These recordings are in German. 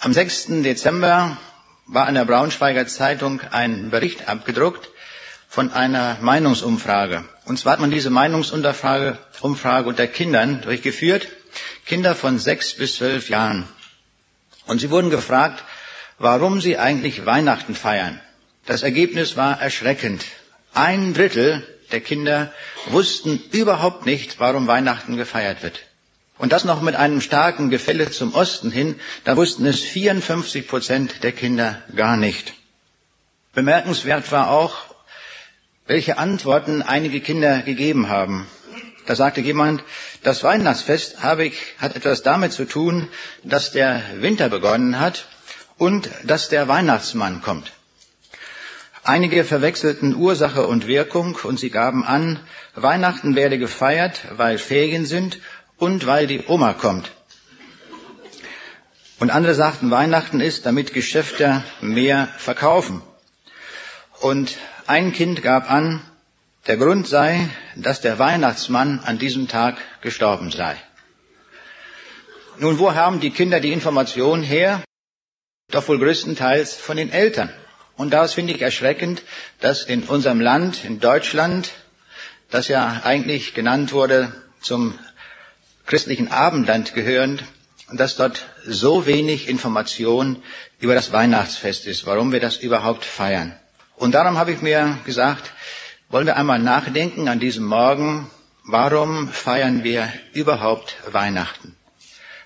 Am 6. Dezember war in der Braunschweiger Zeitung ein Bericht abgedruckt von einer Meinungsumfrage. Und zwar hat man diese Meinungsumfrage Umfrage unter Kindern durchgeführt, Kinder von sechs bis zwölf Jahren. Und sie wurden gefragt, warum sie eigentlich Weihnachten feiern. Das Ergebnis war erschreckend. Ein Drittel der Kinder wussten überhaupt nicht, warum Weihnachten gefeiert wird. Und das noch mit einem starken Gefälle zum Osten hin, da wussten es 54 Prozent der Kinder gar nicht. Bemerkenswert war auch, welche Antworten einige Kinder gegeben haben. Da sagte jemand, das Weihnachtsfest habe ich, hat etwas damit zu tun, dass der Winter begonnen hat und dass der Weihnachtsmann kommt. Einige verwechselten Ursache und Wirkung und sie gaben an, Weihnachten werde gefeiert, weil Ferien sind und weil die Oma kommt. Und andere sagten, Weihnachten ist, damit Geschäfte mehr verkaufen. Und ein Kind gab an, der Grund sei, dass der Weihnachtsmann an diesem Tag gestorben sei. Nun, wo haben die Kinder die Information her? Doch wohl größtenteils von den Eltern. Und daraus finde ich erschreckend, dass in unserem Land, in Deutschland, das ja eigentlich genannt wurde zum christlichen Abendland gehörend, dass dort so wenig Information über das Weihnachtsfest ist, warum wir das überhaupt feiern. Und darum habe ich mir gesagt, wollen wir einmal nachdenken an diesem Morgen, warum feiern wir überhaupt Weihnachten?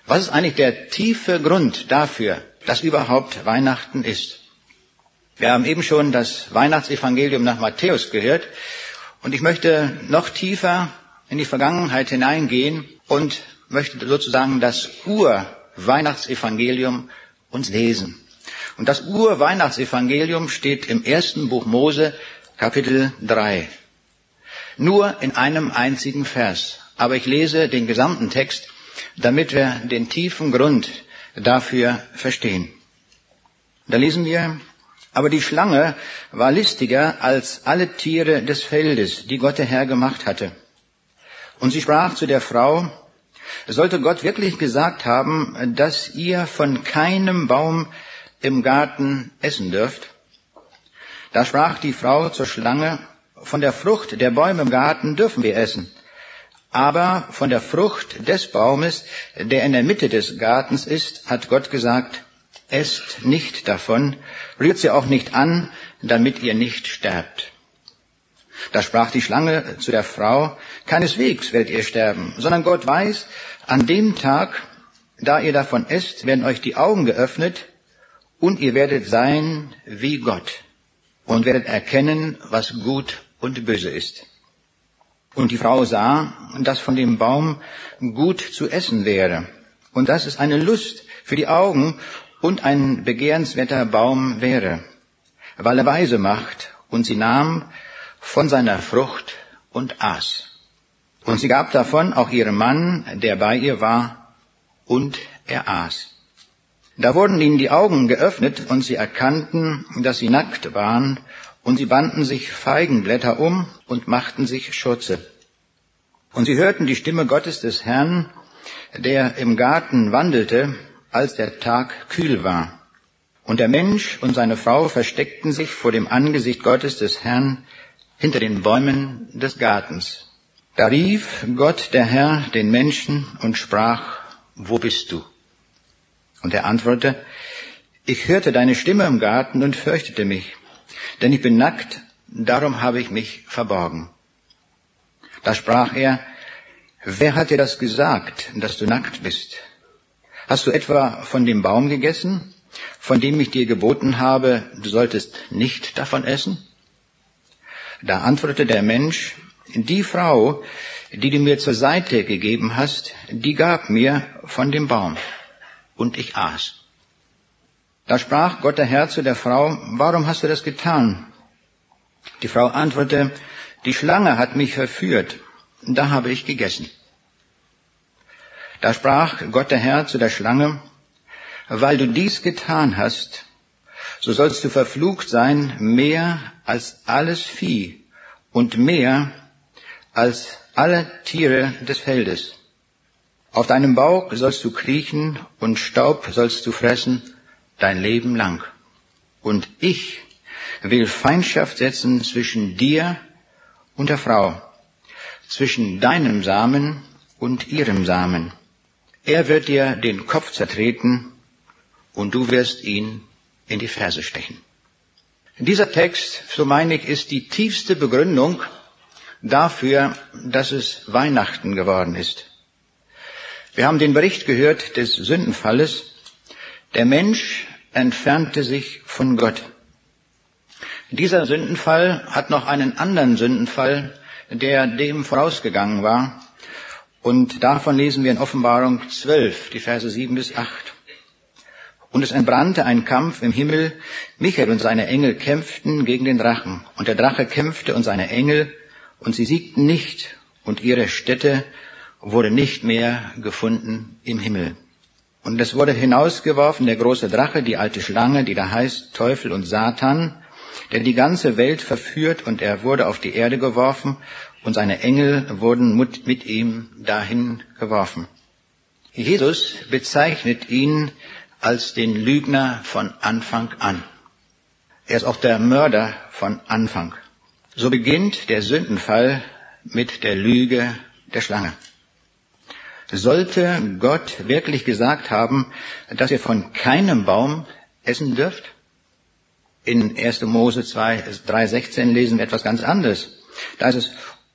Was ist eigentlich der tiefe Grund dafür, dass überhaupt Weihnachten ist? Wir haben eben schon das Weihnachtsevangelium nach Matthäus gehört und ich möchte noch tiefer in die Vergangenheit hineingehen und möchte sozusagen das Ur-Weihnachtsevangelium uns lesen. Und das Ur-Weihnachtsevangelium steht im ersten Buch Mose, Kapitel 3. Nur in einem einzigen Vers. Aber ich lese den gesamten Text, damit wir den tiefen Grund dafür verstehen. Da lesen wir, aber die Schlange war listiger als alle Tiere des Feldes, die Gott der Herr gemacht hatte. Und sie sprach zu der Frau, sollte Gott wirklich gesagt haben, dass ihr von keinem Baum im Garten essen dürft? Da sprach die Frau zur Schlange, von der Frucht der Bäume im Garten dürfen wir essen. Aber von der Frucht des Baumes, der in der Mitte des Gartens ist, hat Gott gesagt, esst nicht davon, rührt sie auch nicht an, damit ihr nicht sterbt. Da sprach die Schlange zu der Frau, keineswegs werdet ihr sterben, sondern Gott weiß, an dem Tag, da ihr davon esst, werden euch die Augen geöffnet und ihr werdet sein wie Gott und werdet erkennen, was gut und böse ist. Und die Frau sah, dass von dem Baum gut zu essen wäre und dass es eine Lust für die Augen und ein begehrenswerter Baum wäre, weil er weise macht, und sie nahm von seiner Frucht und aß. Und sie gab davon auch ihrem Mann, der bei ihr war, und er aß. Da wurden ihnen die Augen geöffnet, und sie erkannten, dass sie nackt waren, und sie banden sich Feigenblätter um und machten sich Schurze. Und sie hörten die Stimme Gottes des Herrn, der im Garten wandelte, als der Tag kühl war. Und der Mensch und seine Frau versteckten sich vor dem Angesicht Gottes des Herrn hinter den Bäumen des Gartens. Da rief Gott der Herr den Menschen und sprach, wo bist du? Und er antwortete, ich hörte deine Stimme im Garten und fürchtete mich, denn ich bin nackt, darum habe ich mich verborgen. Da sprach er, wer hat dir das gesagt, dass du nackt bist? Hast du etwa von dem Baum gegessen, von dem ich dir geboten habe, du solltest nicht davon essen? Da antwortete der Mensch, die Frau, die du mir zur Seite gegeben hast, die gab mir von dem Baum, und ich aß. Da sprach Gott der Herr zu der Frau, warum hast du das getan? Die Frau antwortete, die Schlange hat mich verführt, da habe ich gegessen. Da sprach Gott der Herr zu der Schlange, weil du dies getan hast, so sollst du verflucht sein mehr als alles Vieh und mehr als alle Tiere des Feldes. Auf deinem Bauch sollst du kriechen und Staub sollst du fressen dein Leben lang. Und ich will Feindschaft setzen zwischen dir und der Frau, zwischen deinem Samen und ihrem Samen. Er wird dir den Kopf zertreten und du wirst ihn in die Ferse stechen. Dieser Text, so meine ich, ist die tiefste Begründung dafür, dass es Weihnachten geworden ist. Wir haben den Bericht gehört des Sündenfalles. Der Mensch entfernte sich von Gott. Dieser Sündenfall hat noch einen anderen Sündenfall, der dem vorausgegangen war. Und davon lesen wir in Offenbarung 12, die Verse 7 bis 8. Und es entbrannte ein Kampf im Himmel. Michael und seine Engel kämpften gegen den Drachen. Und der Drache kämpfte und seine Engel, und sie siegten nicht, und ihre Stätte wurde nicht mehr gefunden im Himmel. Und es wurde hinausgeworfen der große Drache, die alte Schlange, die da heißt Teufel und Satan, der die ganze Welt verführt und er wurde auf die Erde geworfen und seine Engel wurden mit ihm dahin geworfen. Jesus bezeichnet ihn als den Lügner von Anfang an. Er ist auch der Mörder von Anfang. So beginnt der Sündenfall mit der Lüge der Schlange. Sollte Gott wirklich gesagt haben, dass ihr von keinem Baum essen dürft? In 1. Mose 2, 3,16 lesen wir etwas ganz anderes. Da ist es,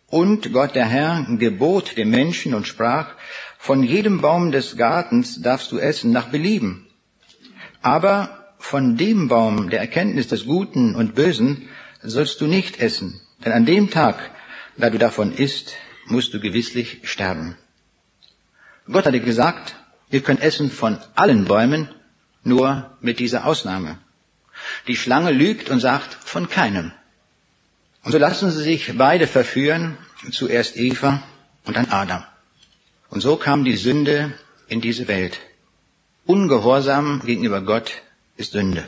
und Gott der Herr gebot dem Menschen und sprach, von jedem Baum des Gartens darfst du essen nach Belieben. Aber von dem Baum der Erkenntnis des Guten und Bösen sollst du nicht essen, denn an dem Tag, da du davon isst, musst du gewisslich sterben. Gott hatte gesagt, ihr könnt essen von allen Bäumen, nur mit dieser Ausnahme. Die Schlange lügt und sagt von keinem. Und so lassen sie sich beide verführen, zuerst Eva und dann Adam. Und so kam die Sünde in diese Welt. Ungehorsam gegenüber Gott ist Sünde.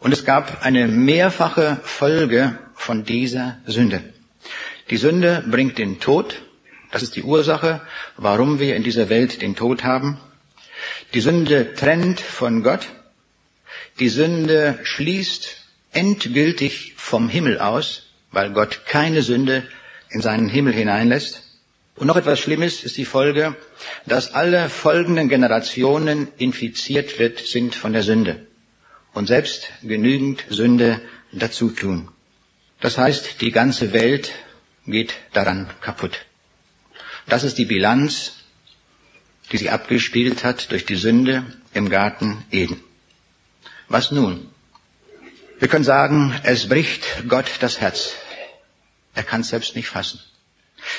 Und es gab eine mehrfache Folge von dieser Sünde. Die Sünde bringt den Tod. Das ist die Ursache, warum wir in dieser Welt den Tod haben. Die Sünde trennt von Gott. Die Sünde schließt endgültig vom Himmel aus, weil Gott keine Sünde in seinen Himmel hineinlässt. Und noch etwas Schlimmes ist die Folge, dass alle folgenden Generationen infiziert wird, sind von der Sünde und selbst genügend Sünde dazu tun. Das heißt, die ganze Welt geht daran kaputt. Das ist die Bilanz, die sie abgespielt hat durch die Sünde im Garten Eden. Was nun? Wir können sagen, es bricht Gott das Herz. Er kann es selbst nicht fassen.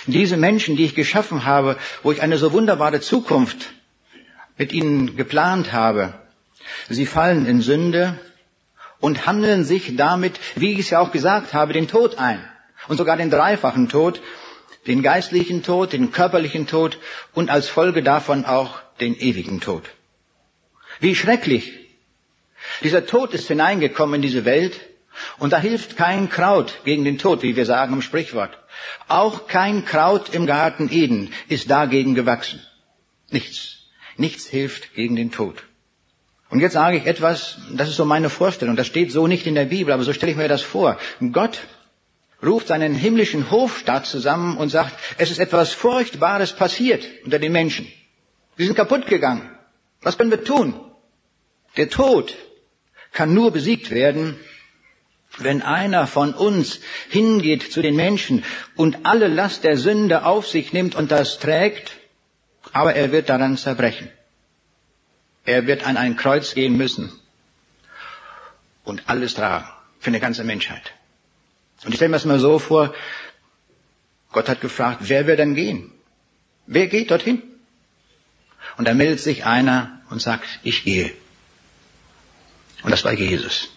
Diese Menschen, die ich geschaffen habe, wo ich eine so wunderbare Zukunft mit ihnen geplant habe, sie fallen in Sünde und handeln sich damit, wie ich es ja auch gesagt habe, den Tod ein. Und sogar den dreifachen Tod, den geistlichen Tod, den körperlichen Tod und als Folge davon auch den ewigen Tod. Wie schrecklich dieser Tod ist hineingekommen in diese Welt und da hilft kein Kraut gegen den Tod, wie wir sagen im Sprichwort. Auch kein Kraut im Garten Eden ist dagegen gewachsen. Nichts. Nichts hilft gegen den Tod. Und jetzt sage ich etwas, das ist so meine Vorstellung, das steht so nicht in der Bibel, aber so stelle ich mir das vor. Gott ruft seinen himmlischen Hofstaat zusammen und sagt, es ist etwas Furchtbares passiert unter den Menschen. Sie sind kaputt gegangen. Was können wir tun? Der Tod kann nur besiegt werden, wenn einer von uns hingeht zu den Menschen und alle Last der Sünde auf sich nimmt und das trägt, aber er wird daran zerbrechen. Er wird an ein Kreuz gehen müssen und alles tragen für eine ganze Menschheit. Und ich stelle mir das mal so vor, Gott hat gefragt, wer wird denn gehen? Wer geht dorthin? Und da meldet sich einer und sagt, ich gehe. Und das war Jesus.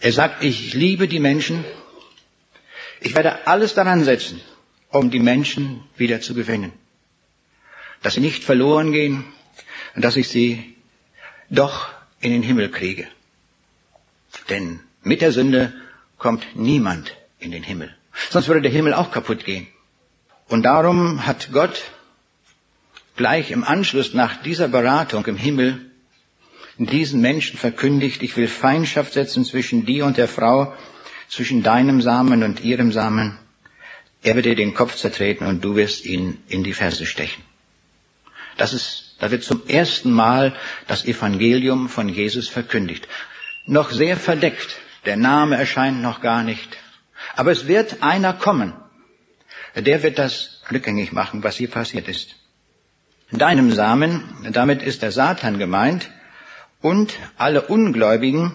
Er sagt, ich liebe die Menschen. Ich werde alles daran setzen, um die Menschen wieder zu gewinnen. Dass sie nicht verloren gehen und dass ich sie doch in den Himmel kriege. Denn mit der Sünde kommt niemand in den Himmel. Sonst würde der Himmel auch kaputt gehen. Und darum hat Gott gleich im Anschluss nach dieser Beratung im Himmel diesen Menschen verkündigt, ich will Feindschaft setzen zwischen dir und der Frau, zwischen deinem Samen und ihrem Samen. Er wird dir den Kopf zertreten und du wirst ihn in die Ferse stechen. Das ist, da wird zum ersten Mal das Evangelium von Jesus verkündigt. Noch sehr verdeckt. Der Name erscheint noch gar nicht. Aber es wird einer kommen. Der wird das rückgängig machen, was hier passiert ist. In deinem Samen, damit ist der Satan gemeint, und alle Ungläubigen,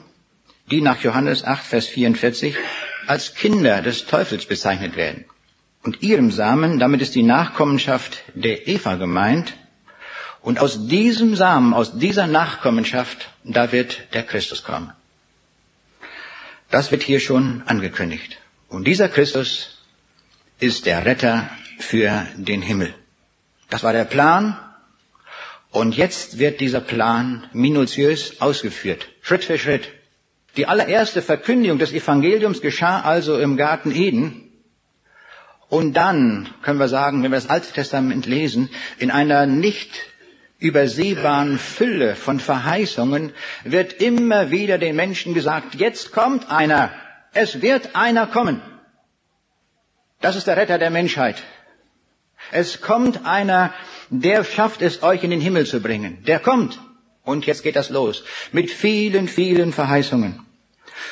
die nach Johannes 8, Vers 44 als Kinder des Teufels bezeichnet werden. Und ihrem Samen, damit ist die Nachkommenschaft der Eva gemeint. Und aus diesem Samen, aus dieser Nachkommenschaft, da wird der Christus kommen. Das wird hier schon angekündigt. Und dieser Christus ist der Retter für den Himmel. Das war der Plan. Und jetzt wird dieser Plan minutiös ausgeführt, Schritt für Schritt. Die allererste Verkündigung des Evangeliums geschah also im Garten Eden. Und dann können wir sagen, wenn wir das Alte Testament lesen, in einer nicht übersehbaren Fülle von Verheißungen wird immer wieder den Menschen gesagt, jetzt kommt einer, es wird einer kommen. Das ist der Retter der Menschheit. Es kommt einer, der schafft es, euch in den Himmel zu bringen. Der kommt. Und jetzt geht das los. Mit vielen, vielen Verheißungen.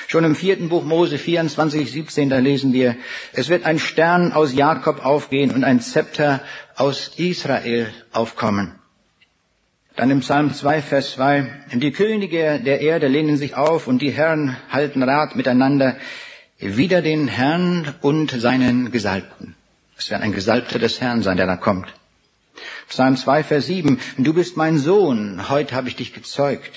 Schon im vierten Buch Mose 24, 17, da lesen wir, es wird ein Stern aus Jakob aufgehen und ein Zepter aus Israel aufkommen. Dann im Psalm 2, Vers 2, die Könige der Erde lehnen sich auf und die Herren halten Rat miteinander wider den Herrn und seinen Gesalbten. Es wird ein Gesalbter des Herrn sein, der da kommt. Psalm 2, Vers 7, du bist mein Sohn, heute habe ich dich gezeugt.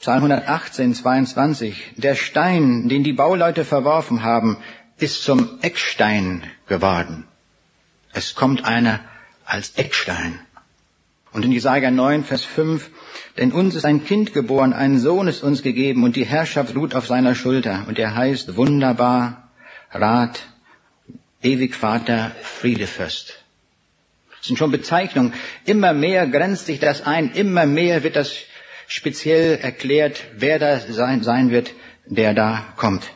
Psalm 118, 22, der Stein, den die Bauleute verworfen haben, ist zum Eckstein geworden. Es kommt einer als Eckstein. Und in Jesaja 9, Vers 5, denn uns ist ein Kind geboren, ein Sohn ist uns gegeben und die Herrschaft ruht auf seiner Schulter und er heißt wunderbar, Rat, ewig Vater, Friedefürst. Das sind schon Bezeichnungen. Immer mehr grenzt sich das ein, immer mehr wird das speziell erklärt, wer da sein, sein wird, der da kommt.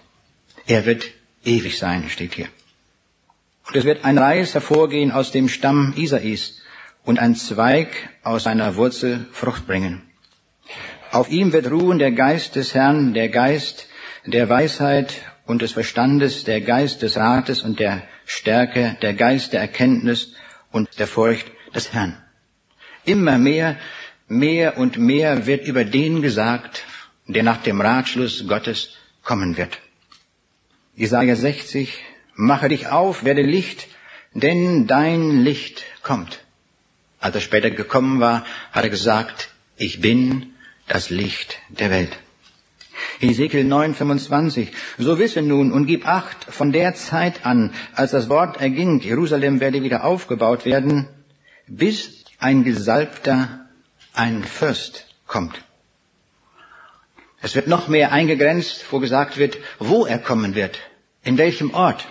Er wird ewig sein, steht hier. Und es wird ein Reis hervorgehen aus dem Stamm Isais und ein Zweig aus seiner Wurzel Frucht bringen. Auf ihm wird ruhen der Geist des Herrn, der Geist der Weisheit und des Verstandes, der Geist des Rates und der Stärke, der Geist der Erkenntnis und der Furcht des Herrn. Immer mehr, mehr und mehr wird über den gesagt, der nach dem Ratschluss Gottes kommen wird. Jesaja 60, mache dich auf, werde Licht, denn dein Licht kommt. Als er später gekommen war, hat er gesagt, ich bin das Licht der Welt. Ezekiel 9, 25. So wisse nun und gib acht von der Zeit an, als das Wort erging, Jerusalem werde wieder aufgebaut werden, bis ein Gesalbter, ein Fürst kommt. Es wird noch mehr eingegrenzt, wo gesagt wird, wo er kommen wird, in welchem Ort.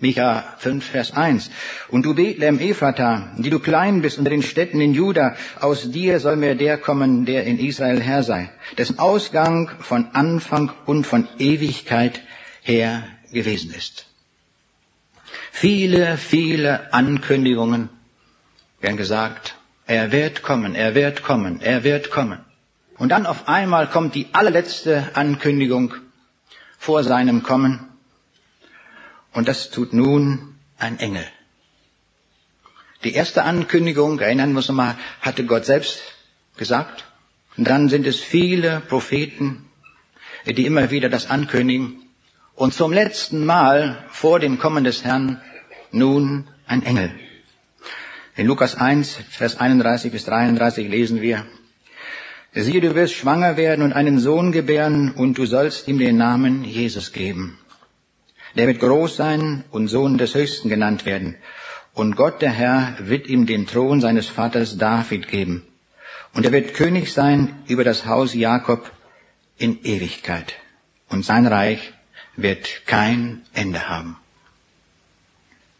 Micha 5, Vers 1. Und du Bethlehem Ephrata, die du klein bist unter den Städten in Juda, aus dir soll mir der kommen, der in Israel Herr sei, dessen Ausgang von Anfang und von Ewigkeit her gewesen ist. Viele, viele Ankündigungen werden gesagt, er wird kommen, er wird kommen, er wird kommen. Und dann auf einmal kommt die allerletzte Ankündigung vor seinem Kommen. Und das tut nun ein Engel. Die erste Ankündigung, erinnern wir uns nochmal, hatte Gott selbst gesagt. Und dann sind es viele Propheten, die immer wieder das ankündigen. Und zum letzten Mal vor dem Kommen des Herrn nun ein Engel. In Lukas 1, Vers 31 bis 33 lesen wir, Siehe, du wirst schwanger werden und einen Sohn gebären und du sollst ihm den Namen Jesus geben. Der wird groß sein und Sohn des Höchsten genannt werden. Und Gott, der Herr, wird ihm den Thron seines Vaters David geben. Und er wird König sein über das Haus Jakob in Ewigkeit. Und sein Reich wird kein Ende haben.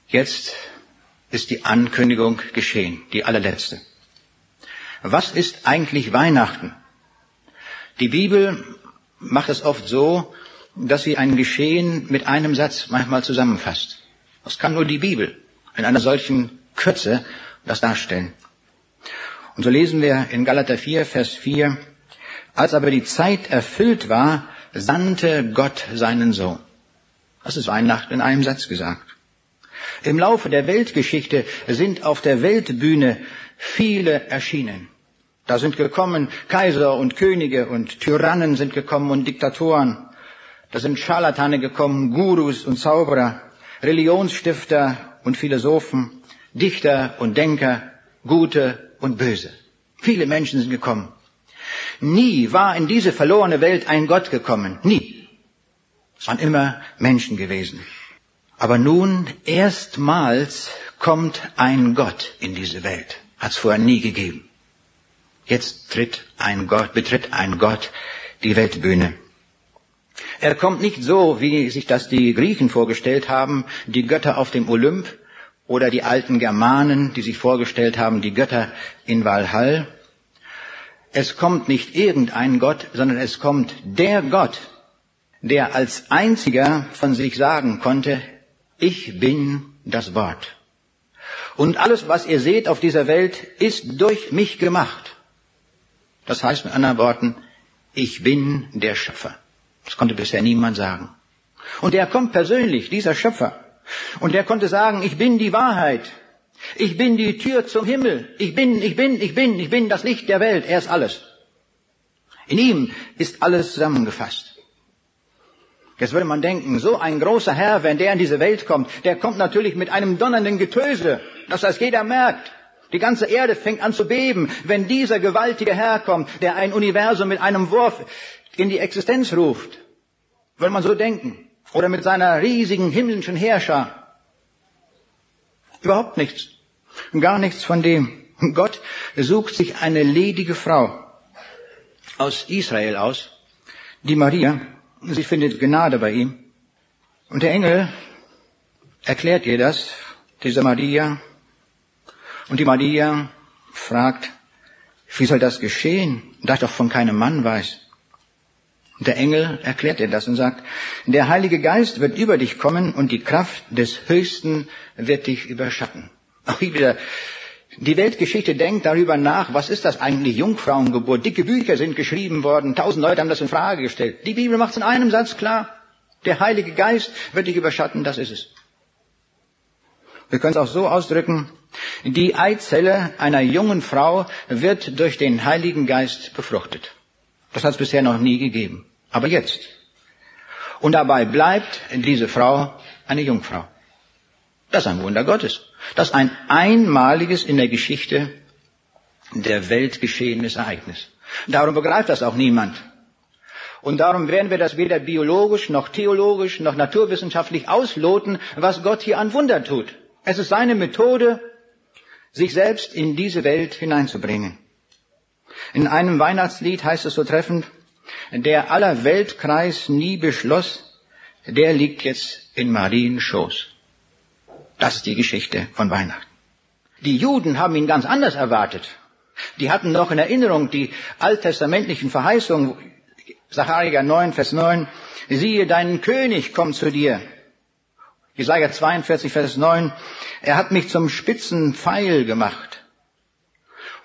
Jetzt ist die Ankündigung geschehen, die allerletzte. Was ist eigentlich Weihnachten? Die Bibel macht es oft so, dass sie ein Geschehen mit einem Satz manchmal zusammenfasst. Das kann nur die Bibel in einer solchen Kürze das darstellen. Und so lesen wir in Galater 4, Vers 4, als aber die Zeit erfüllt war, sandte Gott seinen Sohn. Das ist Weihnachten in einem Satz gesagt. Im Laufe der Weltgeschichte sind auf der Weltbühne viele erschienen. Da sind gekommen Kaiser und Könige und Tyrannen sind gekommen und Diktatoren. Da sind Scharlatane gekommen, Gurus und Zauberer, Religionsstifter und Philosophen, Dichter und Denker, Gute und Böse. Viele Menschen sind gekommen. Nie war in diese verlorene Welt ein Gott gekommen. Nie. Es waren immer Menschen gewesen. Aber nun erstmals kommt ein Gott in diese Welt. Hat es vorher nie gegeben. Jetzt tritt ein Gott, betritt ein Gott die Weltbühne. Er kommt nicht so, wie sich das die Griechen vorgestellt haben, die Götter auf dem Olymp oder die alten Germanen, die sich vorgestellt haben, die Götter in Valhall. Es kommt nicht irgendein Gott, sondern es kommt der Gott, der als einziger von sich sagen konnte, ich bin das Wort. Und alles, was ihr seht auf dieser Welt, ist durch mich gemacht. Das heißt mit anderen Worten, ich bin der Schöpfer. Das konnte bisher niemand sagen. Und er kommt persönlich, dieser Schöpfer. Und er konnte sagen, ich bin die Wahrheit. Ich bin die Tür zum Himmel. Ich bin, ich bin, ich bin, ich bin das Licht der Welt. Er ist alles. In ihm ist alles zusammengefasst. Jetzt würde man denken, so ein großer Herr, wenn der in diese Welt kommt, der kommt natürlich mit einem donnernden Getöse, dass das jeder merkt. Die ganze Erde fängt an zu beben, wenn dieser gewaltige Herr kommt, der ein Universum mit einem Wurf in die Existenz ruft. Würde man so denken. Oder mit seiner riesigen himmlischen Herrscher. Überhaupt nichts. Gar nichts von dem. Gott sucht sich eine ledige Frau aus Israel aus, die Maria, Sie findet Gnade bei ihm. Und der Engel erklärt ihr das, dieser Maria. Und die Maria fragt, wie soll das geschehen, da ich doch von keinem Mann weiß. Und der Engel erklärt ihr das und sagt, der Heilige Geist wird über dich kommen und die Kraft des Höchsten wird dich überschatten. Auch wieder die Weltgeschichte denkt darüber nach, was ist das eigentlich Jungfrauengeburt? Dicke Bücher sind geschrieben worden, tausend Leute haben das in Frage gestellt. Die Bibel macht es in einem Satz klar. Der Heilige Geist wird dich überschatten, das ist es. Wir können es auch so ausdrücken, die Eizelle einer jungen Frau wird durch den Heiligen Geist befruchtet. Das hat es bisher noch nie gegeben. Aber jetzt. Und dabei bleibt diese Frau eine Jungfrau. Das ist ein Wunder Gottes. Das ist ein einmaliges in der Geschichte der Welt geschehenes Ereignis. Darum begreift das auch niemand. Und darum werden wir das weder biologisch noch theologisch noch naturwissenschaftlich ausloten, was Gott hier an Wunder tut. Es ist seine Methode, sich selbst in diese Welt hineinzubringen. In einem Weihnachtslied heißt es so treffend, der aller Weltkreis nie beschloss, der liegt jetzt in Mariens Schoß. Das ist die Geschichte von Weihnachten. Die Juden haben ihn ganz anders erwartet. Die hatten noch in Erinnerung die alttestamentlichen Verheißungen, Sacharja 9, Vers 9, siehe, dein König kommt zu dir. Jesaja 42, Vers 9, er hat mich zum spitzen Pfeil gemacht.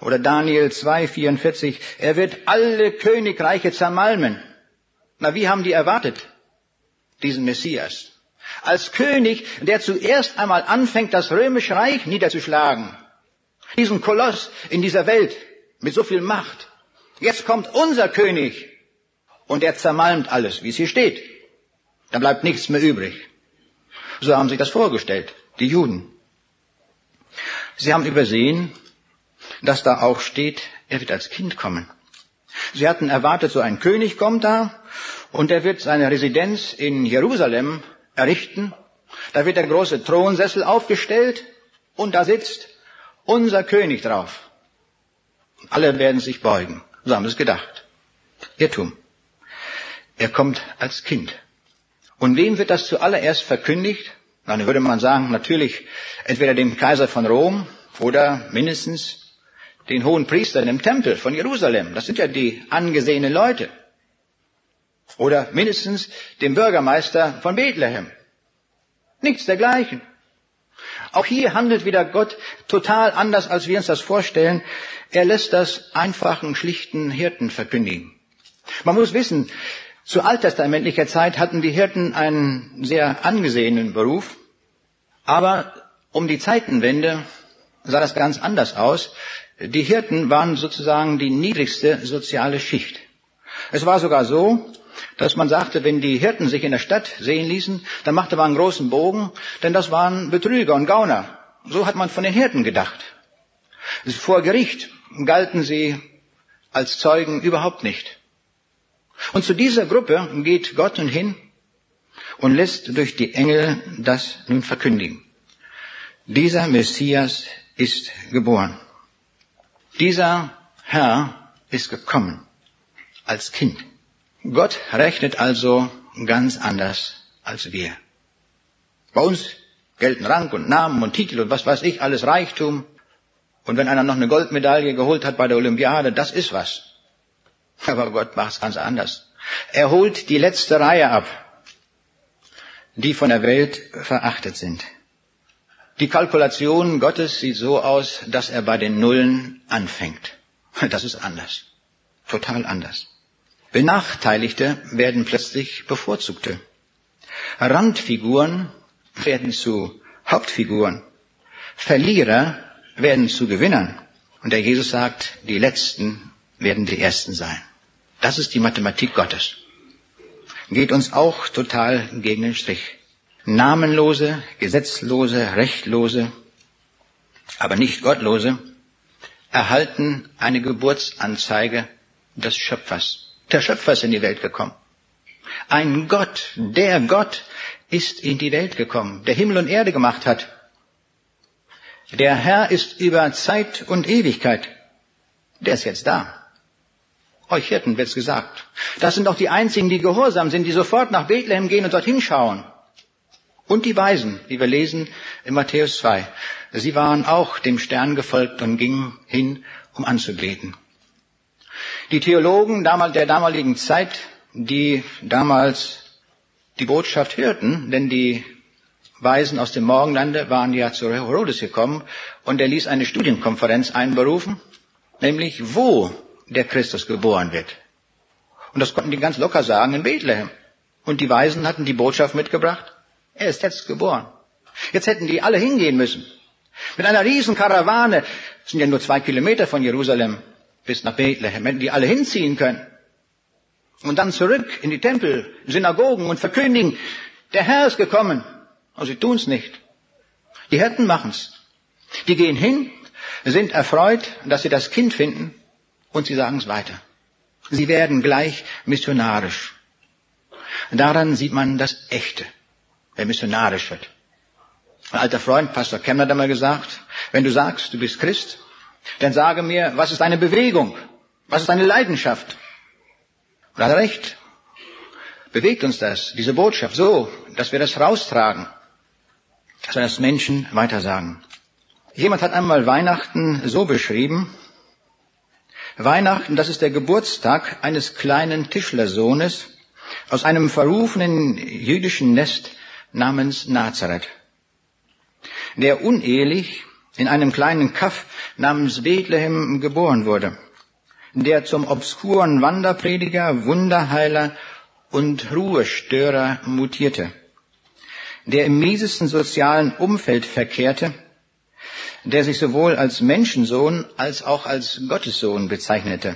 Oder Daniel 2, 44, er wird alle Königreiche zermalmen. Na, wie haben die erwartet? Diesen Messias als König, der zuerst einmal anfängt, das römische Reich niederzuschlagen. Diesen Koloss in dieser Welt mit so viel Macht. Jetzt kommt unser König und er zermalmt alles, wie es hier steht. Da bleibt nichts mehr übrig. So haben sich das vorgestellt, die Juden. Sie haben übersehen, dass da auch steht, er wird als Kind kommen. Sie hatten erwartet, so ein König kommt da und er wird seine Residenz in Jerusalem errichten. Da wird der große Thronsessel aufgestellt und da sitzt unser König drauf. Alle werden sich beugen. So haben sie es gedacht. Irrtum. Er kommt als Kind. Und wem wird das zuallererst verkündigt? Dann würde man sagen, natürlich entweder dem Kaiser von Rom oder mindestens den hohen Priestern im Tempel von Jerusalem. Das sind ja die angesehenen Leute. Oder mindestens dem Bürgermeister von Bethlehem. Nichts dergleichen. Auch hier handelt wieder Gott total anders, als wir uns das vorstellen. Er lässt das einfachen, schlichten Hirten verkündigen. Man muss wissen, zu alttestamentlicher Zeit hatten die Hirten einen sehr angesehenen Beruf, aber um die Zeitenwende sah das ganz anders aus. Die Hirten waren sozusagen die niedrigste soziale Schicht. Es war sogar so, dass man sagte, wenn die Hirten sich in der Stadt sehen ließen, dann machte man einen großen Bogen, denn das waren Betrüger und Gauner. So hat man von den Hirten gedacht. Vor Gericht galten sie als Zeugen überhaupt nicht. Und zu dieser Gruppe geht Gott nun hin und lässt durch die Engel das nun verkündigen. Dieser Messias ist geboren. Dieser Herr ist gekommen als Kind. Gott rechnet also ganz anders als wir. Bei uns gelten Rang und Namen und Titel und was weiß ich, alles Reichtum. Und wenn einer noch eine Goldmedaille geholt hat bei der Olympiade, das ist was. Aber Gott macht es ganz anders. Er holt die letzte Reihe ab, die von der Welt verachtet sind. Die Kalkulation Gottes sieht so aus, dass er bei den Nullen anfängt. Das ist anders. Total anders. Benachteiligte werden plötzlich Bevorzugte. Randfiguren werden zu Hauptfiguren. Verlierer werden zu Gewinnern. Und der Jesus sagt, die Letzten werden die Ersten sein. Das ist die Mathematik Gottes. Geht uns auch total gegen den Strich. Namenlose, gesetzlose, rechtlose, aber nicht gottlose, erhalten eine Geburtsanzeige des Schöpfers. Der Schöpfer ist in die Welt gekommen. Ein Gott, der Gott ist in die Welt gekommen, der Himmel und Erde gemacht hat. Der Herr ist über Zeit und Ewigkeit. Der ist jetzt da. Euch Hirten wird's gesagt. Das sind doch die einzigen, die gehorsam sind, die sofort nach Bethlehem gehen und dorthin schauen. Und die Weisen, wie wir lesen in Matthäus 2. Sie waren auch dem Stern gefolgt und gingen hin, um anzubeten. Die Theologen der damaligen Zeit, die damals die Botschaft hörten, denn die Weisen aus dem Morgenlande waren ja zu Herodes gekommen und er ließ eine Studienkonferenz einberufen, nämlich wo der Christus geboren wird. Und das konnten die ganz locker sagen in Bethlehem. Und die Weisen hatten die Botschaft mitgebracht, er ist jetzt geboren. Jetzt hätten die alle hingehen müssen. Mit einer riesen Karawane, sind ja nur zwei Kilometer von Jerusalem, bis nach Bethlehem, hätten die alle hinziehen können. Und dann zurück in die Tempel, Synagogen und verkündigen, der Herr ist gekommen. Aber sie tun's nicht. Die Hirten machen's. Die gehen hin, sind erfreut, dass sie das Kind finden und sie sagen's weiter. Sie werden gleich missionarisch. Daran sieht man das Echte, wer missionarisch wird. Ein alter Freund, Pastor Kemmer, hat einmal gesagt, wenn du sagst, du bist Christ, dann sage mir, was ist deine Bewegung? Was ist deine Leidenschaft? Und er hat recht. Bewegt uns das, diese Botschaft, so, dass wir das raustragen, dass wir das Menschen weitersagen. Jemand hat einmal Weihnachten so beschrieben, Weihnachten, das ist der Geburtstag eines kleinen Tischlersohnes aus einem verrufenen jüdischen Nest namens Nazareth, der unehelich in einem kleinen Kaff namens Bethlehem geboren wurde, der zum obskuren Wanderprediger, Wunderheiler und Ruhestörer mutierte, der im miesesten sozialen Umfeld verkehrte, der sich sowohl als Menschensohn als auch als Gottessohn bezeichnete,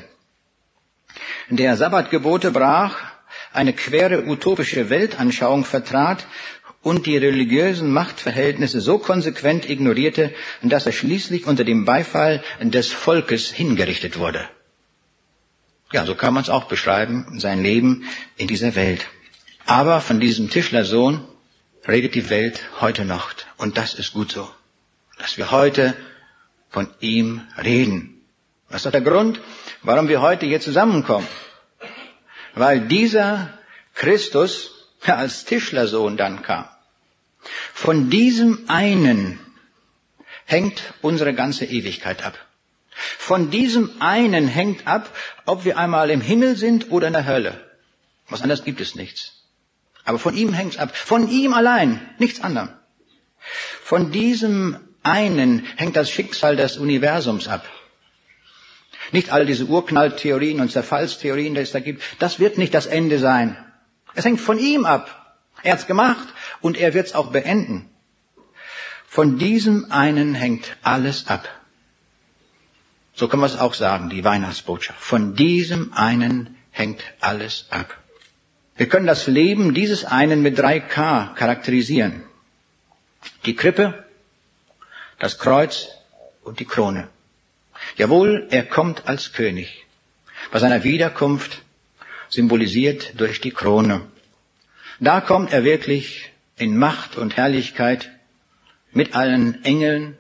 der Sabbatgebote brach, eine quere utopische Weltanschauung vertrat und die religiösen Machtverhältnisse so konsequent ignorierte, dass er schließlich unter dem Beifall des Volkes hingerichtet wurde. Ja, so kann man es auch beschreiben, sein Leben in dieser Welt. Aber von diesem Tischlersohn redet die Welt heute noch. Und das ist gut so, dass wir heute von ihm reden. Was ist der Grund, warum wir heute hier zusammenkommen? Weil dieser Christus als Tischlersohn dann kam. Von diesem einen hängt unsere ganze Ewigkeit ab. Von diesem einen hängt ab, ob wir einmal im Himmel sind oder in der Hölle. Was anderes gibt es nichts. Aber von ihm hängt's ab. Von ihm allein, nichts anderem. Von diesem einen hängt das Schicksal des Universums ab. Nicht all diese Urknalltheorien und Zerfallstheorien, die es da gibt. Das wird nicht das Ende sein. Es hängt von ihm ab. Er hat's gemacht und er wird's auch beenden. Von diesem einen hängt alles ab. So können wir es auch sagen, die Weihnachtsbotschaft. Von diesem einen hängt alles ab. Wir können das Leben dieses einen mit drei K charakterisieren. Die Krippe, das Kreuz und die Krone. Jawohl, er kommt als König. Bei seiner Wiederkunft symbolisiert durch die Krone. Da kommt er wirklich in Macht und Herrlichkeit mit allen Engeln.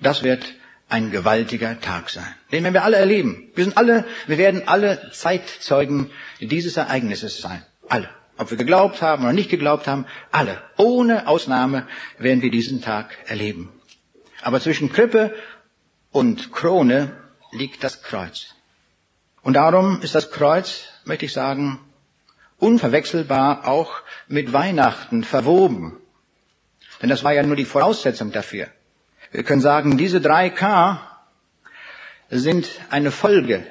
Das wird ein gewaltiger Tag sein. Den werden wir alle erleben. Wir sind alle, wir werden alle Zeitzeugen dieses Ereignisses sein. Alle. Ob wir geglaubt haben oder nicht geglaubt haben, alle. Ohne Ausnahme werden wir diesen Tag erleben. Aber zwischen Krippe und Krone liegt das Kreuz. Und darum ist das Kreuz, möchte ich sagen, unverwechselbar auch mit Weihnachten verwoben. Denn das war ja nur die Voraussetzung dafür. Wir können sagen, diese drei K sind eine Folge,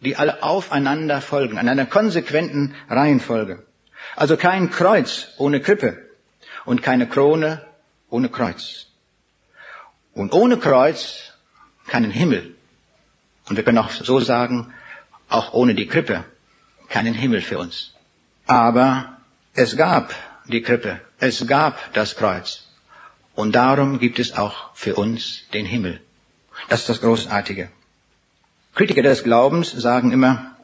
die alle aufeinander folgen, an einer konsequenten Reihenfolge. Also kein Kreuz ohne Krippe und keine Krone ohne Kreuz. Und ohne Kreuz keinen Himmel. Und wir können auch so sagen, auch ohne die Krippe keinen Himmel für uns. Aber es gab die Krippe, es gab das Kreuz. Und darum gibt es auch für uns den Himmel. Das ist das Großartige. Kritiker des Glaubens sagen immer,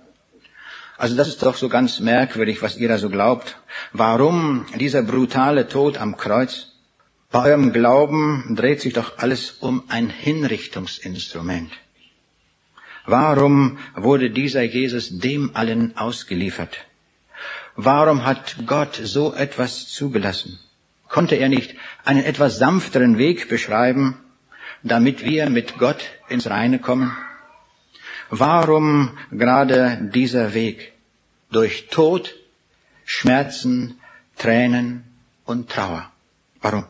also das ist doch so ganz merkwürdig, was ihr da so glaubt. Warum dieser brutale Tod am Kreuz? Bei eurem Glauben dreht sich doch alles um ein Hinrichtungsinstrument. Warum wurde dieser Jesus dem allen ausgeliefert? Warum hat Gott so etwas zugelassen? Konnte er nicht einen etwas sanfteren Weg beschreiben, damit wir mit Gott ins Reine kommen? Warum gerade dieser Weg? Durch Tod, Schmerzen, Tränen und Trauer. Warum?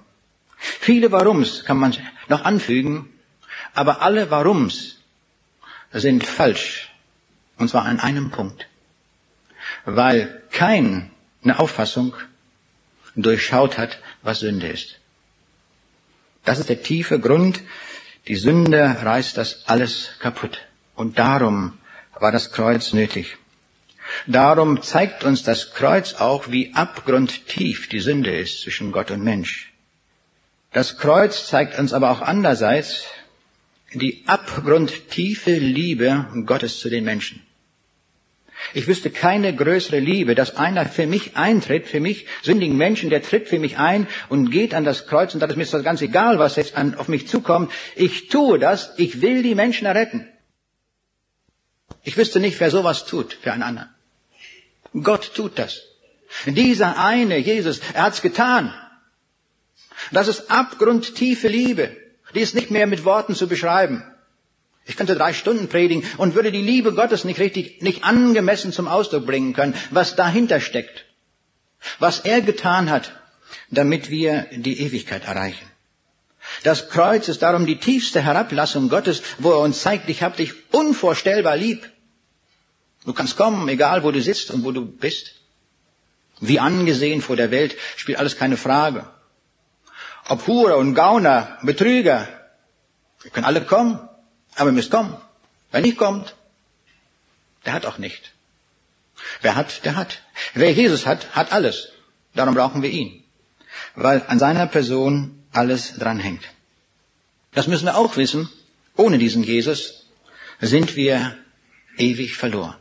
Viele Warums kann man noch anfügen, aber alle Warums sind falsch. Und zwar an einem Punkt. Weil keine Auffassung durchschaut hat, was Sünde ist. Das ist der tiefe Grund. Die Sünde reißt das alles kaputt. Und darum war das Kreuz nötig. Darum zeigt uns das Kreuz auch, wie abgrundtief die Sünde ist zwischen Gott und Mensch. Das Kreuz zeigt uns aber auch andererseits die abgrundtiefe Liebe Gottes zu den Menschen. Ich wüsste keine größere Liebe, dass einer für mich eintritt, für mich sündigen Menschen, der tritt für mich ein und geht an das Kreuz und sagt, mir ist das ganz egal, was jetzt an, auf mich zukommt. Ich tue das, ich will die Menschen erretten. Ich wüsste nicht, wer sowas tut für einen anderen. Gott tut das. Dieser eine, Jesus, er hat's getan. Das ist abgrundtiefe Liebe. Die ist nicht mehr mit Worten zu beschreiben. Ich könnte drei Stunden predigen und würde die Liebe Gottes nicht richtig, nicht angemessen zum Ausdruck bringen können, was dahinter steckt. Was er getan hat, damit wir die Ewigkeit erreichen. Das Kreuz ist darum die tiefste Herablassung Gottes, wo er uns zeigt, ich habe dich unvorstellbar lieb. Du kannst kommen, egal wo du sitzt und wo du bist. Wie angesehen vor der Welt spielt alles keine Frage. Ob Hure und Gauner, Betrüger, wir können alle kommen, aber ihr müsst kommen. Wer nicht kommt, der hat auch nicht. Wer hat, der hat. Wer Jesus hat, hat alles. Darum brauchen wir ihn. Weil an seiner Person alles dranhängt. Das müssen wir auch wissen. Ohne diesen Jesus sind wir ewig verloren.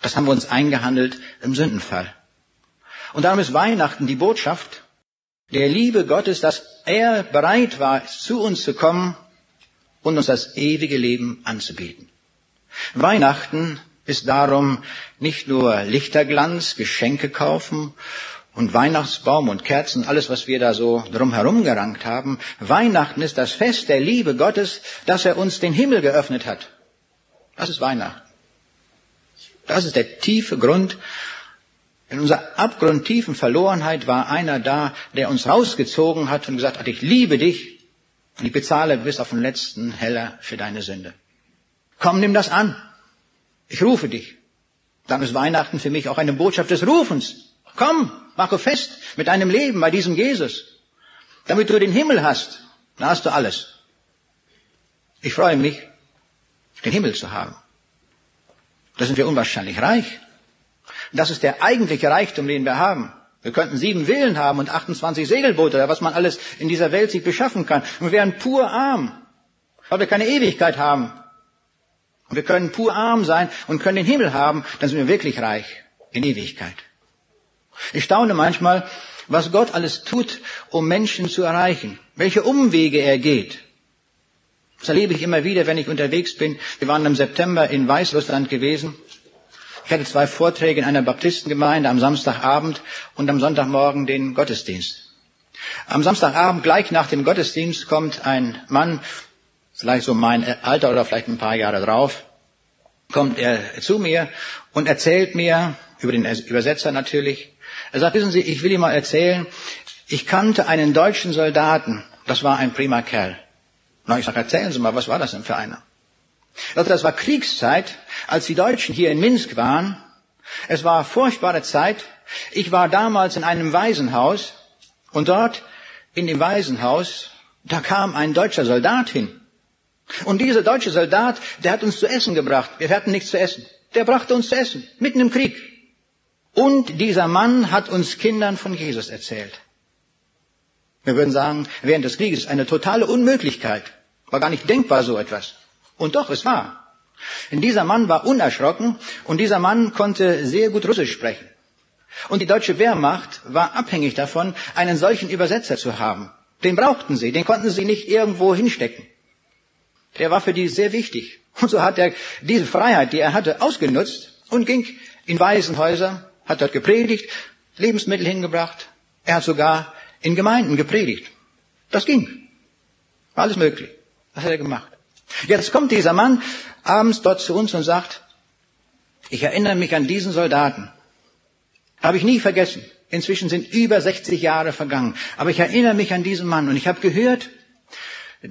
Das haben wir uns eingehandelt im Sündenfall. Und darum ist Weihnachten die Botschaft, der Liebe Gottes, dass er bereit war, zu uns zu kommen und uns das ewige Leben anzubieten. Weihnachten ist darum nicht nur Lichterglanz, Geschenke kaufen und Weihnachtsbaum und Kerzen, alles, was wir da so drumherum gerankt haben. Weihnachten ist das Fest der Liebe Gottes, dass er uns den Himmel geöffnet hat. Das ist Weihnachten. Das ist der tiefe Grund. In unserer abgrundtiefen Verlorenheit war einer da, der uns rausgezogen hat und gesagt hat, ich liebe dich und ich bezahle bis auf den letzten Heller für deine Sünde. Komm, nimm das an. Ich rufe dich. Dann ist Weihnachten für mich auch eine Botschaft des Rufens. Komm, mache fest mit deinem Leben bei diesem Jesus. Damit du den Himmel hast, dann hast du alles. Ich freue mich, den Himmel zu haben. Da sind wir unwahrscheinlich reich. Das ist der eigentliche Reichtum, den wir haben. Wir könnten sieben Villen haben und 28 Segelboote oder was man alles in dieser Welt sich beschaffen kann. Und wir wären pur arm, weil wir keine Ewigkeit haben. Und wir können pur arm sein und können den Himmel haben, dann sind wir wirklich reich in Ewigkeit. Ich staune manchmal, was Gott alles tut, um Menschen zu erreichen, welche Umwege er geht. Das erlebe ich immer wieder, wenn ich unterwegs bin. Wir waren im September in Weißrussland gewesen. Ich hatte zwei Vorträge in einer Baptistengemeinde am Samstagabend und am Sonntagmorgen den Gottesdienst. Am Samstagabend, gleich nach dem Gottesdienst, kommt ein Mann, vielleicht so mein Alter oder vielleicht ein paar Jahre drauf, kommt er zu mir und erzählt mir, über den Übersetzer natürlich, er sagt, wissen Sie, ich will Ihnen mal erzählen, ich kannte einen deutschen Soldaten, das war ein prima Kerl. Na, ich sage, erzählen Sie mal, was war das denn für einer? Also das war Kriegszeit, als die Deutschen hier in Minsk waren. Es war furchtbare Zeit. Ich war damals in einem Waisenhaus und dort in dem Waisenhaus, da kam ein deutscher Soldat hin. Und dieser deutsche Soldat, der hat uns zu essen gebracht. Wir hatten nichts zu essen. Der brachte uns zu essen, mitten im Krieg. Und dieser Mann hat uns Kindern von Jesus erzählt. Wir würden sagen, während des Krieges eine totale Unmöglichkeit. War gar nicht denkbar so etwas. Und doch, es war. Denn dieser Mann war unerschrocken und dieser Mann konnte sehr gut Russisch sprechen. Und die deutsche Wehrmacht war abhängig davon, einen solchen Übersetzer zu haben. Den brauchten sie, den konnten sie nicht irgendwo hinstecken. Der war für die sehr wichtig. Und so hat er diese Freiheit, die er hatte, ausgenutzt und ging in Waisenhäuser, hat dort gepredigt, Lebensmittel hingebracht. Er hat sogar in Gemeinden gepredigt. Das ging. War alles möglich. Was hat er gemacht? Jetzt kommt dieser Mann abends dort zu uns und sagt, ich erinnere mich an diesen Soldaten. Habe ich nie vergessen. Inzwischen sind über 60 Jahre vergangen. Aber ich erinnere mich an diesen Mann und ich habe gehört,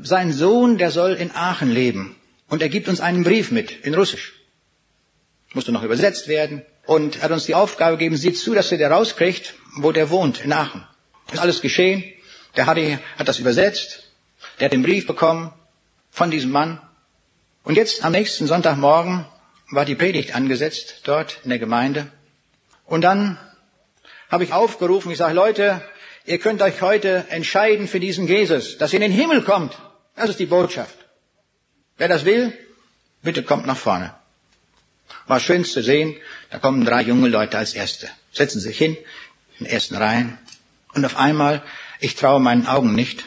sein Sohn, der soll in Aachen leben. Und er gibt uns einen Brief mit, in Russisch. Musste noch übersetzt werden. Und er hat uns die Aufgabe gegeben, sieht zu, dass er der rauskriegt, wo der wohnt, in Aachen. Ist alles geschehen. Der Harry hat das übersetzt. Der hat den Brief bekommen von diesem Mann. Und jetzt am nächsten Sonntagmorgen war die Predigt angesetzt, dort in der Gemeinde. Und dann habe ich aufgerufen, ich sage, Leute, ihr könnt euch heute entscheiden für diesen Jesus, dass ihr in den Himmel kommt. Das ist die Botschaft. Wer das will, bitte kommt nach vorne. War schön zu sehen, da kommen drei junge Leute als Erste, setzen sich hin, in den ersten Reihen, und auf einmal, ich traue meinen Augen nicht,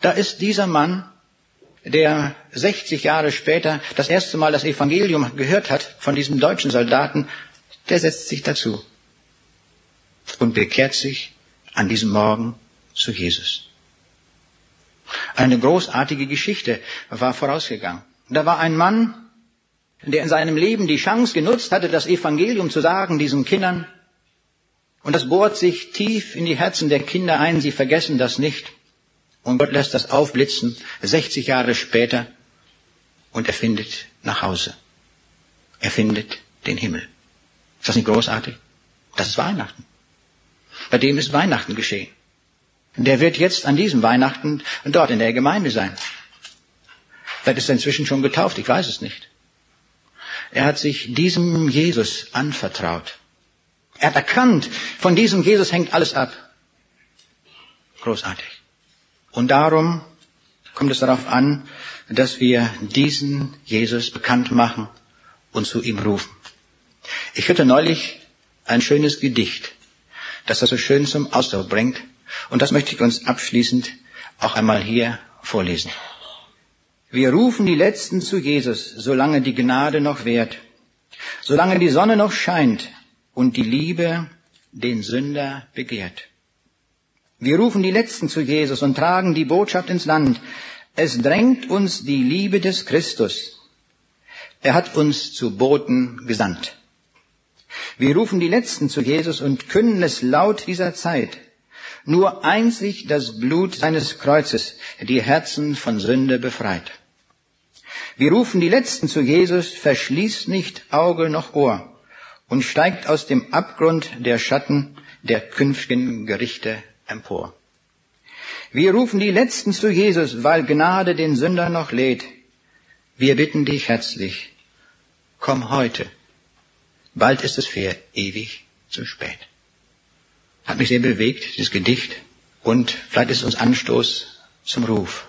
da ist dieser Mann, der 60 Jahre später das erste Mal das Evangelium gehört hat von diesem deutschen Soldaten, der setzt sich dazu und bekehrt sich an diesem Morgen zu Jesus. Eine großartige Geschichte war vorausgegangen. Da war ein Mann, der in seinem Leben die Chance genutzt hatte, das Evangelium zu sagen diesen Kindern. Und das bohrt sich tief in die Herzen der Kinder ein, sie vergessen das nicht. Und Gott lässt das aufblitzen, 60 Jahre später, und er findet nach Hause. Er findet den Himmel. Ist das nicht großartig? Das ist Weihnachten. Bei dem ist Weihnachten geschehen. Der wird jetzt an diesem Weihnachten dort in der Gemeinde sein. Vielleicht ist er inzwischen schon getauft, ich weiß es nicht. Er hat sich diesem Jesus anvertraut. Er hat erkannt, von diesem Jesus hängt alles ab. Großartig. Und darum kommt es darauf an, dass wir diesen Jesus bekannt machen und zu ihm rufen. Ich hörte neulich ein schönes Gedicht, das das so schön zum Ausdruck bringt. Und das möchte ich uns abschließend auch einmal hier vorlesen. Wir rufen die Letzten zu Jesus, solange die Gnade noch währt, solange die Sonne noch scheint und die Liebe den Sünder begehrt. Wir rufen die Letzten zu Jesus und tragen die Botschaft ins Land. Es drängt uns die Liebe des Christus. Er hat uns zu Boten gesandt. Wir rufen die Letzten zu Jesus und künden es laut dieser Zeit. Nur einzig das Blut seines Kreuzes die Herzen von Sünde befreit. Wir rufen die Letzten zu Jesus, verschließt nicht Auge noch Ohr und steigt aus dem Abgrund der Schatten der künftigen Gerichte empor. Wir rufen die Letzten zu Jesus, weil Gnade den Sünder noch lädt. Wir bitten dich herzlich, komm heute. Bald ist es für ewig zu spät. Hat mich sehr bewegt, dieses Gedicht. Und vielleicht ist es uns Anstoß zum Ruf.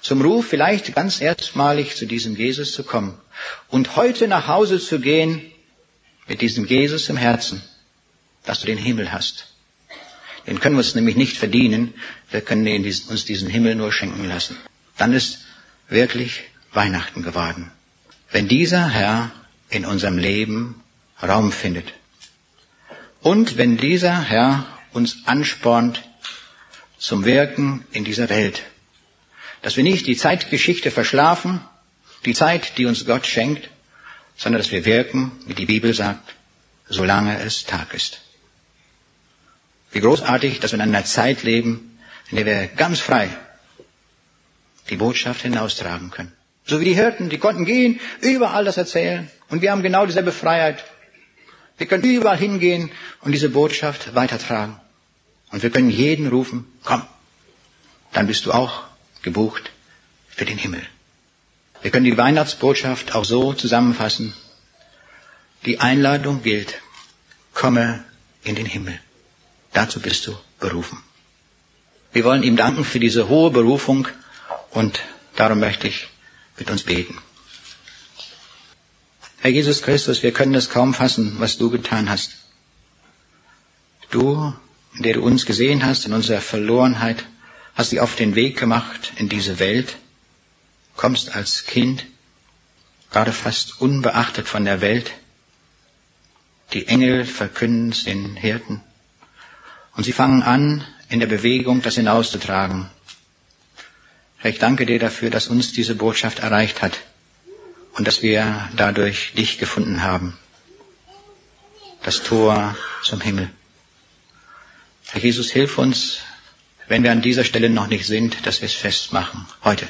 Zum Ruf vielleicht ganz erstmalig zu diesem Jesus zu kommen und heute nach Hause zu gehen mit diesem Jesus im Herzen, dass du den Himmel hast. Den können wir uns nämlich nicht verdienen. Wir können uns diesen Himmel nur schenken lassen. Dann ist wirklich Weihnachten geworden. Wenn dieser Herr in unserem Leben Raum findet. Und wenn dieser Herr uns anspornt zum Wirken in dieser Welt. Dass wir nicht die Zeitgeschichte verschlafen, die Zeit, die uns Gott schenkt, sondern dass wir wirken, wie die Bibel sagt, solange es Tag ist. Wie großartig, dass wir in einer Zeit leben, in der wir ganz frei die Botschaft hinaustragen können. So wie die Hirten, die konnten gehen, überall das erzählen. Und wir haben genau dieselbe Freiheit. Wir können überall hingehen und diese Botschaft weitertragen. Und wir können jeden rufen, komm, dann bist du auch gebucht für den Himmel. Wir können die Weihnachtsbotschaft auch so zusammenfassen. Die Einladung gilt, komme in den Himmel. Dazu bist du berufen. Wir wollen ihm danken für diese hohe Berufung und darum möchte ich mit uns beten. Herr Jesus Christus, wir können es kaum fassen, was du getan hast. Du, der du uns gesehen hast in unserer Verlorenheit, hast dich auf den Weg gemacht in diese Welt, kommst als Kind, gerade fast unbeachtet von der Welt. Die Engel verkünden es den Hirten. Und sie fangen an, in der Bewegung das hinauszutragen. Herr, ich danke dir dafür, dass uns diese Botschaft erreicht hat und dass wir dadurch dich gefunden haben. Das Tor zum Himmel. Herr Jesus, hilf uns, wenn wir an dieser Stelle noch nicht sind, dass wir es festmachen. Heute.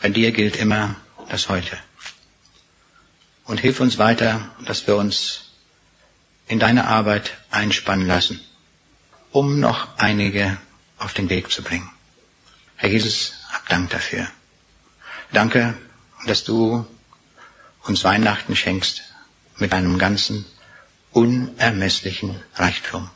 Bei dir gilt immer das Heute. Und hilf uns weiter, dass wir uns in deine Arbeit einspannen lassen, um noch einige auf den Weg zu bringen. Herr Jesus, hab Dank dafür. Danke, dass du uns Weihnachten schenkst mit einem ganzen unermesslichen Reichtum.